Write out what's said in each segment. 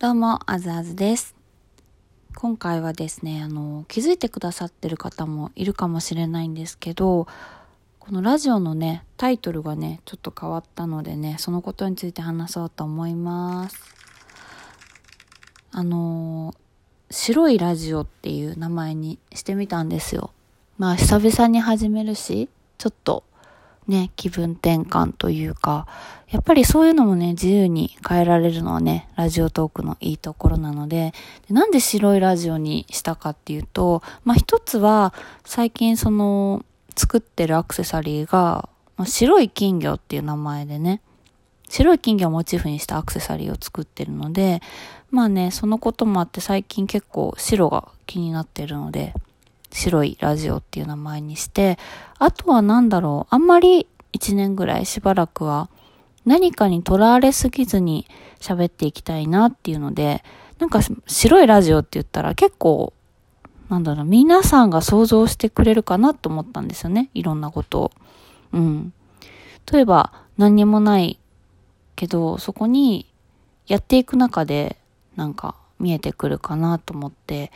どうも、あずあずです。今回はですね、あの、気づいてくださってる方もいるかもしれないんですけど、このラジオのね、タイトルがね、ちょっと変わったのでね、そのことについて話そうと思います。あの、白いラジオっていう名前にしてみたんですよ。まあ、久々に始めるし、ちょっとね、気分転換というか、やっぱりそういうのもね、自由に変えられるのはね、ラジオトークのいいところなので、でなんで白いラジオにしたかっていうと、まあ一つは、最近その、作ってるアクセサリーが、まあ、白い金魚っていう名前でね、白い金魚をモチーフにしたアクセサリーを作ってるので、まあね、そのこともあって最近結構白が気になってるので、白いラジオっていう名前にして、あとは何だろう、あんまり一年ぐらいしばらくは何かにとらわれすぎずに喋っていきたいなっていうので、なんか白いラジオって言ったら結構、なんだろう、皆さんが想像してくれるかなと思ったんですよね。いろんなことを。うん。例えば何にもないけど、そこにやっていく中でなんか見えてくるかなと思って、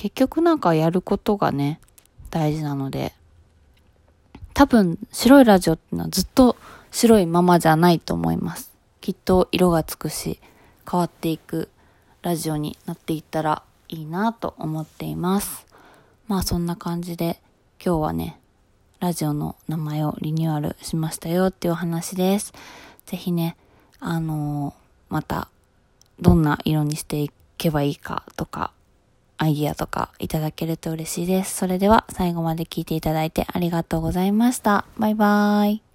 結局なんかやることがね、大事なので、多分白いラジオっていうのはずっと白いままじゃないと思います。きっと色がつくし、変わっていくラジオになっていったらいいなと思っています。まあそんな感じで今日はね、ラジオの名前をリニューアルしましたよっていうお話です。ぜひね、あのーまたどんな色にしていけばいいかとか、アイディアとかいただけると嬉しいです。それでは最後まで聞いていただいてありがとうございました。バイバーイ。